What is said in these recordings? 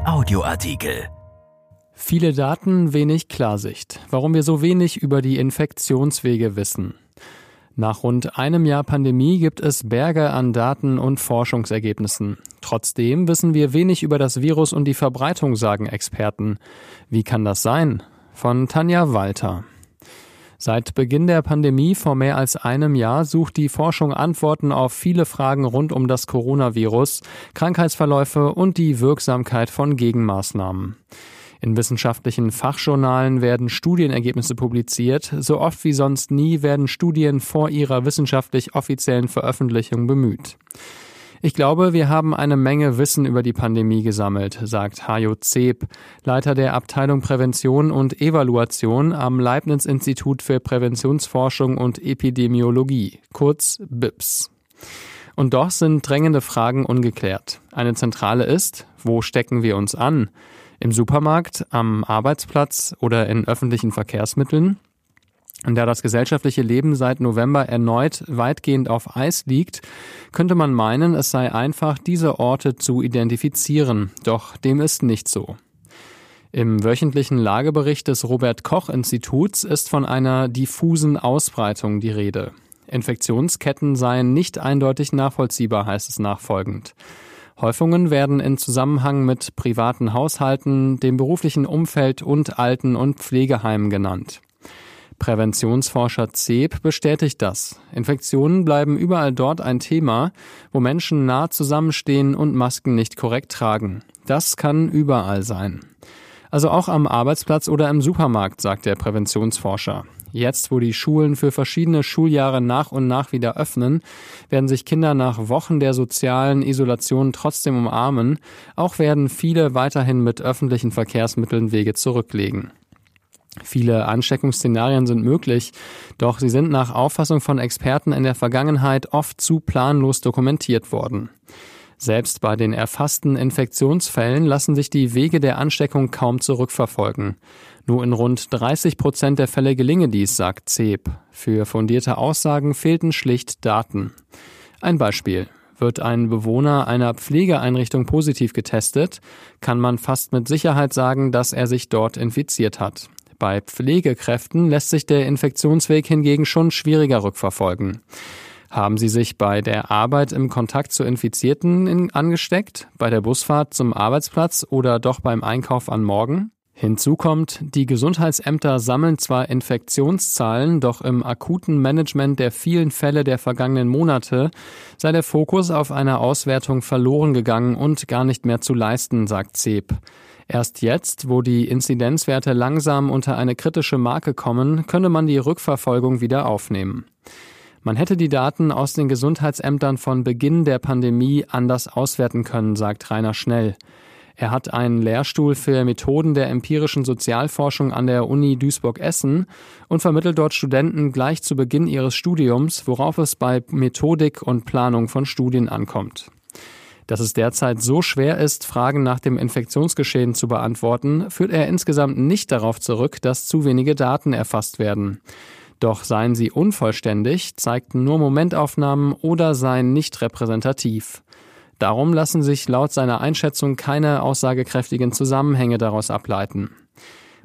Audioartikel. Viele Daten, wenig Klarsicht. Warum wir so wenig über die Infektionswege wissen. Nach rund einem Jahr Pandemie gibt es Berge an Daten und Forschungsergebnissen. Trotzdem wissen wir wenig über das Virus und die Verbreitung, sagen Experten. Wie kann das sein? Von Tanja Walter. Seit Beginn der Pandemie vor mehr als einem Jahr sucht die Forschung Antworten auf viele Fragen rund um das Coronavirus, Krankheitsverläufe und die Wirksamkeit von Gegenmaßnahmen. In wissenschaftlichen Fachjournalen werden Studienergebnisse publiziert. So oft wie sonst nie werden Studien vor ihrer wissenschaftlich offiziellen Veröffentlichung bemüht. Ich glaube, wir haben eine Menge Wissen über die Pandemie gesammelt, sagt Hajo Zeb, Leiter der Abteilung Prävention und Evaluation am Leibniz-Institut für Präventionsforschung und Epidemiologie, kurz BIPS. Und doch sind drängende Fragen ungeklärt. Eine zentrale ist, wo stecken wir uns an? Im Supermarkt, am Arbeitsplatz oder in öffentlichen Verkehrsmitteln? Und da das gesellschaftliche Leben seit November erneut weitgehend auf Eis liegt, könnte man meinen, es sei einfach, diese Orte zu identifizieren. Doch dem ist nicht so. Im wöchentlichen Lagebericht des Robert Koch Instituts ist von einer diffusen Ausbreitung die Rede. Infektionsketten seien nicht eindeutig nachvollziehbar, heißt es nachfolgend. Häufungen werden in Zusammenhang mit privaten Haushalten, dem beruflichen Umfeld und Alten- und Pflegeheimen genannt. Präventionsforscher Zeb bestätigt das. Infektionen bleiben überall dort ein Thema, wo Menschen nah zusammenstehen und Masken nicht korrekt tragen. Das kann überall sein. Also auch am Arbeitsplatz oder im Supermarkt, sagt der Präventionsforscher. Jetzt, wo die Schulen für verschiedene Schuljahre nach und nach wieder öffnen, werden sich Kinder nach Wochen der sozialen Isolation trotzdem umarmen. Auch werden viele weiterhin mit öffentlichen Verkehrsmitteln Wege zurücklegen. Viele Ansteckungsszenarien sind möglich, doch sie sind nach Auffassung von Experten in der Vergangenheit oft zu planlos dokumentiert worden. Selbst bei den erfassten Infektionsfällen lassen sich die Wege der Ansteckung kaum zurückverfolgen. Nur in rund 30 Prozent der Fälle gelinge dies, sagt Zeb. Für fundierte Aussagen fehlten schlicht Daten. Ein Beispiel. Wird ein Bewohner einer Pflegeeinrichtung positiv getestet, kann man fast mit Sicherheit sagen, dass er sich dort infiziert hat. Bei Pflegekräften lässt sich der Infektionsweg hingegen schon schwieriger rückverfolgen. Haben Sie sich bei der Arbeit im Kontakt zu Infizierten angesteckt, bei der Busfahrt zum Arbeitsplatz oder doch beim Einkauf an Morgen? Hinzu kommt, die Gesundheitsämter sammeln zwar Infektionszahlen, doch im akuten Management der vielen Fälle der vergangenen Monate sei der Fokus auf einer Auswertung verloren gegangen und gar nicht mehr zu leisten, sagt Zeb. Erst jetzt, wo die Inzidenzwerte langsam unter eine kritische Marke kommen, könne man die Rückverfolgung wieder aufnehmen. Man hätte die Daten aus den Gesundheitsämtern von Beginn der Pandemie anders auswerten können, sagt Rainer Schnell. Er hat einen Lehrstuhl für Methoden der empirischen Sozialforschung an der Uni Duisburg-Essen und vermittelt dort Studenten gleich zu Beginn ihres Studiums, worauf es bei Methodik und Planung von Studien ankommt. Dass es derzeit so schwer ist, Fragen nach dem Infektionsgeschehen zu beantworten, führt er insgesamt nicht darauf zurück, dass zu wenige Daten erfasst werden. Doch seien sie unvollständig, zeigten nur Momentaufnahmen oder seien nicht repräsentativ. Darum lassen sich laut seiner Einschätzung keine aussagekräftigen Zusammenhänge daraus ableiten.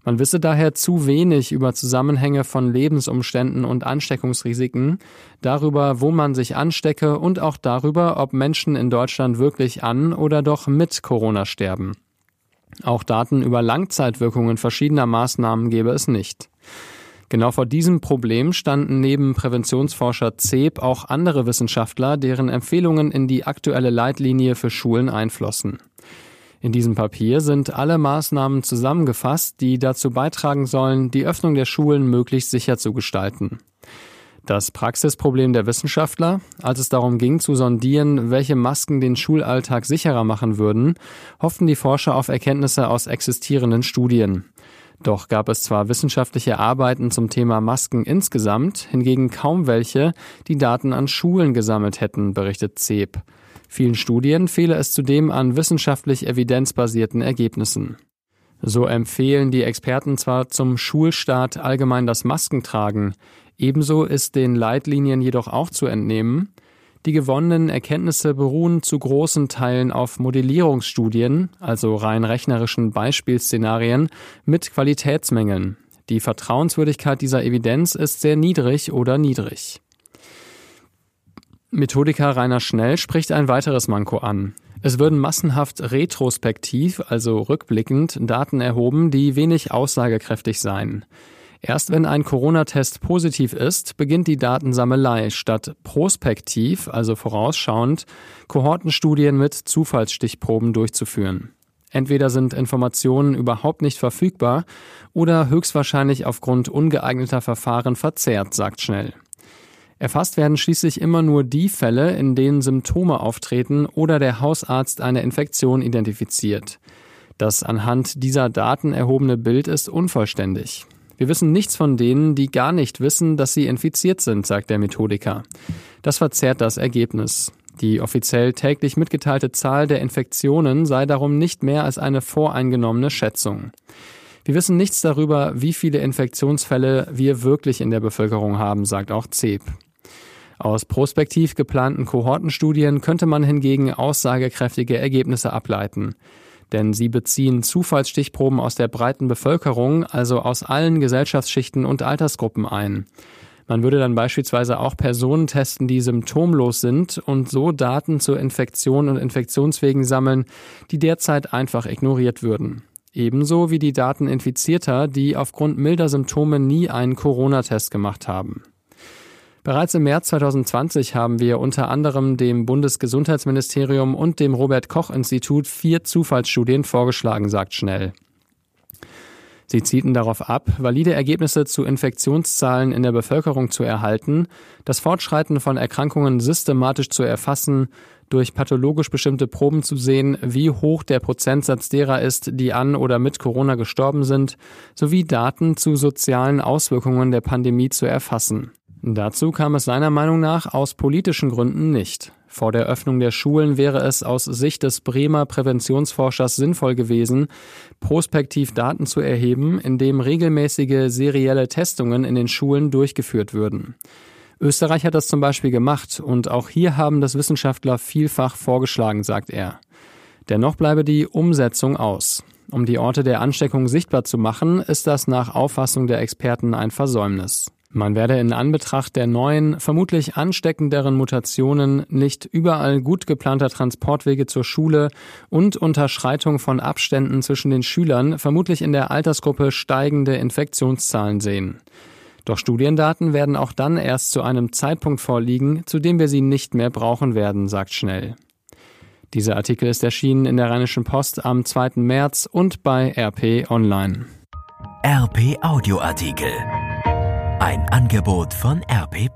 Man wisse daher zu wenig über Zusammenhänge von Lebensumständen und Ansteckungsrisiken, darüber, wo man sich anstecke und auch darüber, ob Menschen in Deutschland wirklich an oder doch mit Corona sterben. Auch Daten über Langzeitwirkungen verschiedener Maßnahmen gäbe es nicht. Genau vor diesem Problem standen neben Präventionsforscher Zeb auch andere Wissenschaftler, deren Empfehlungen in die aktuelle Leitlinie für Schulen einflossen. In diesem Papier sind alle Maßnahmen zusammengefasst, die dazu beitragen sollen, die Öffnung der Schulen möglichst sicher zu gestalten. Das Praxisproblem der Wissenschaftler, als es darum ging zu sondieren, welche Masken den Schulalltag sicherer machen würden, hofften die Forscher auf Erkenntnisse aus existierenden Studien. Doch gab es zwar wissenschaftliche Arbeiten zum Thema Masken insgesamt, hingegen kaum welche, die Daten an Schulen gesammelt hätten, berichtet Zeb. Vielen Studien fehle es zudem an wissenschaftlich evidenzbasierten Ergebnissen. So empfehlen die Experten zwar zum Schulstart allgemein das Maskentragen, ebenso ist den Leitlinien jedoch auch zu entnehmen, Die gewonnenen Erkenntnisse beruhen zu großen Teilen auf Modellierungsstudien, also rein rechnerischen Beispielszenarien mit Qualitätsmängeln. Die Vertrauenswürdigkeit dieser Evidenz ist sehr niedrig oder niedrig. Methodiker Rainer Schnell spricht ein weiteres Manko an. Es würden massenhaft retrospektiv, also rückblickend, Daten erhoben, die wenig aussagekräftig seien. Erst wenn ein Corona-Test positiv ist, beginnt die Datensammelei, statt prospektiv, also vorausschauend, Kohortenstudien mit Zufallsstichproben durchzuführen. Entweder sind Informationen überhaupt nicht verfügbar oder höchstwahrscheinlich aufgrund ungeeigneter Verfahren verzerrt, sagt Schnell. Erfasst werden schließlich immer nur die Fälle, in denen Symptome auftreten oder der Hausarzt eine Infektion identifiziert. Das anhand dieser Daten erhobene Bild ist unvollständig. Wir wissen nichts von denen, die gar nicht wissen, dass sie infiziert sind, sagt der Methodiker. Das verzerrt das Ergebnis. Die offiziell täglich mitgeteilte Zahl der Infektionen sei darum nicht mehr als eine voreingenommene Schätzung. Wir wissen nichts darüber, wie viele Infektionsfälle wir wirklich in der Bevölkerung haben, sagt auch CEP. Aus prospektiv geplanten Kohortenstudien könnte man hingegen aussagekräftige Ergebnisse ableiten denn sie beziehen Zufallsstichproben aus der breiten Bevölkerung, also aus allen Gesellschaftsschichten und Altersgruppen ein. Man würde dann beispielsweise auch Personen testen, die symptomlos sind und so Daten zur Infektion und Infektionswegen sammeln, die derzeit einfach ignoriert würden. Ebenso wie die Daten Infizierter, die aufgrund milder Symptome nie einen Corona-Test gemacht haben. Bereits im März 2020 haben wir unter anderem dem Bundesgesundheitsministerium und dem Robert Koch Institut vier Zufallsstudien vorgeschlagen, sagt Schnell. Sie zielten darauf ab, valide Ergebnisse zu Infektionszahlen in der Bevölkerung zu erhalten, das Fortschreiten von Erkrankungen systematisch zu erfassen, durch pathologisch bestimmte Proben zu sehen, wie hoch der Prozentsatz derer ist, die an oder mit Corona gestorben sind, sowie Daten zu sozialen Auswirkungen der Pandemie zu erfassen. Dazu kam es seiner Meinung nach aus politischen Gründen nicht. Vor der Öffnung der Schulen wäre es aus Sicht des Bremer Präventionsforschers sinnvoll gewesen, prospektiv Daten zu erheben, indem regelmäßige serielle Testungen in den Schulen durchgeführt würden. Österreich hat das zum Beispiel gemacht und auch hier haben das Wissenschaftler vielfach vorgeschlagen, sagt er. Dennoch bleibe die Umsetzung aus. Um die Orte der Ansteckung sichtbar zu machen, ist das nach Auffassung der Experten ein Versäumnis. Man werde in Anbetracht der neuen, vermutlich ansteckenderen Mutationen nicht überall gut geplanter Transportwege zur Schule und Unterschreitung von Abständen zwischen den Schülern vermutlich in der Altersgruppe steigende Infektionszahlen sehen. Doch Studiendaten werden auch dann erst zu einem Zeitpunkt vorliegen, zu dem wir sie nicht mehr brauchen werden, sagt Schnell. Dieser Artikel ist erschienen in der Rheinischen Post am 2. März und bei RP Online. RP Audioartikel ein Angebot von RP.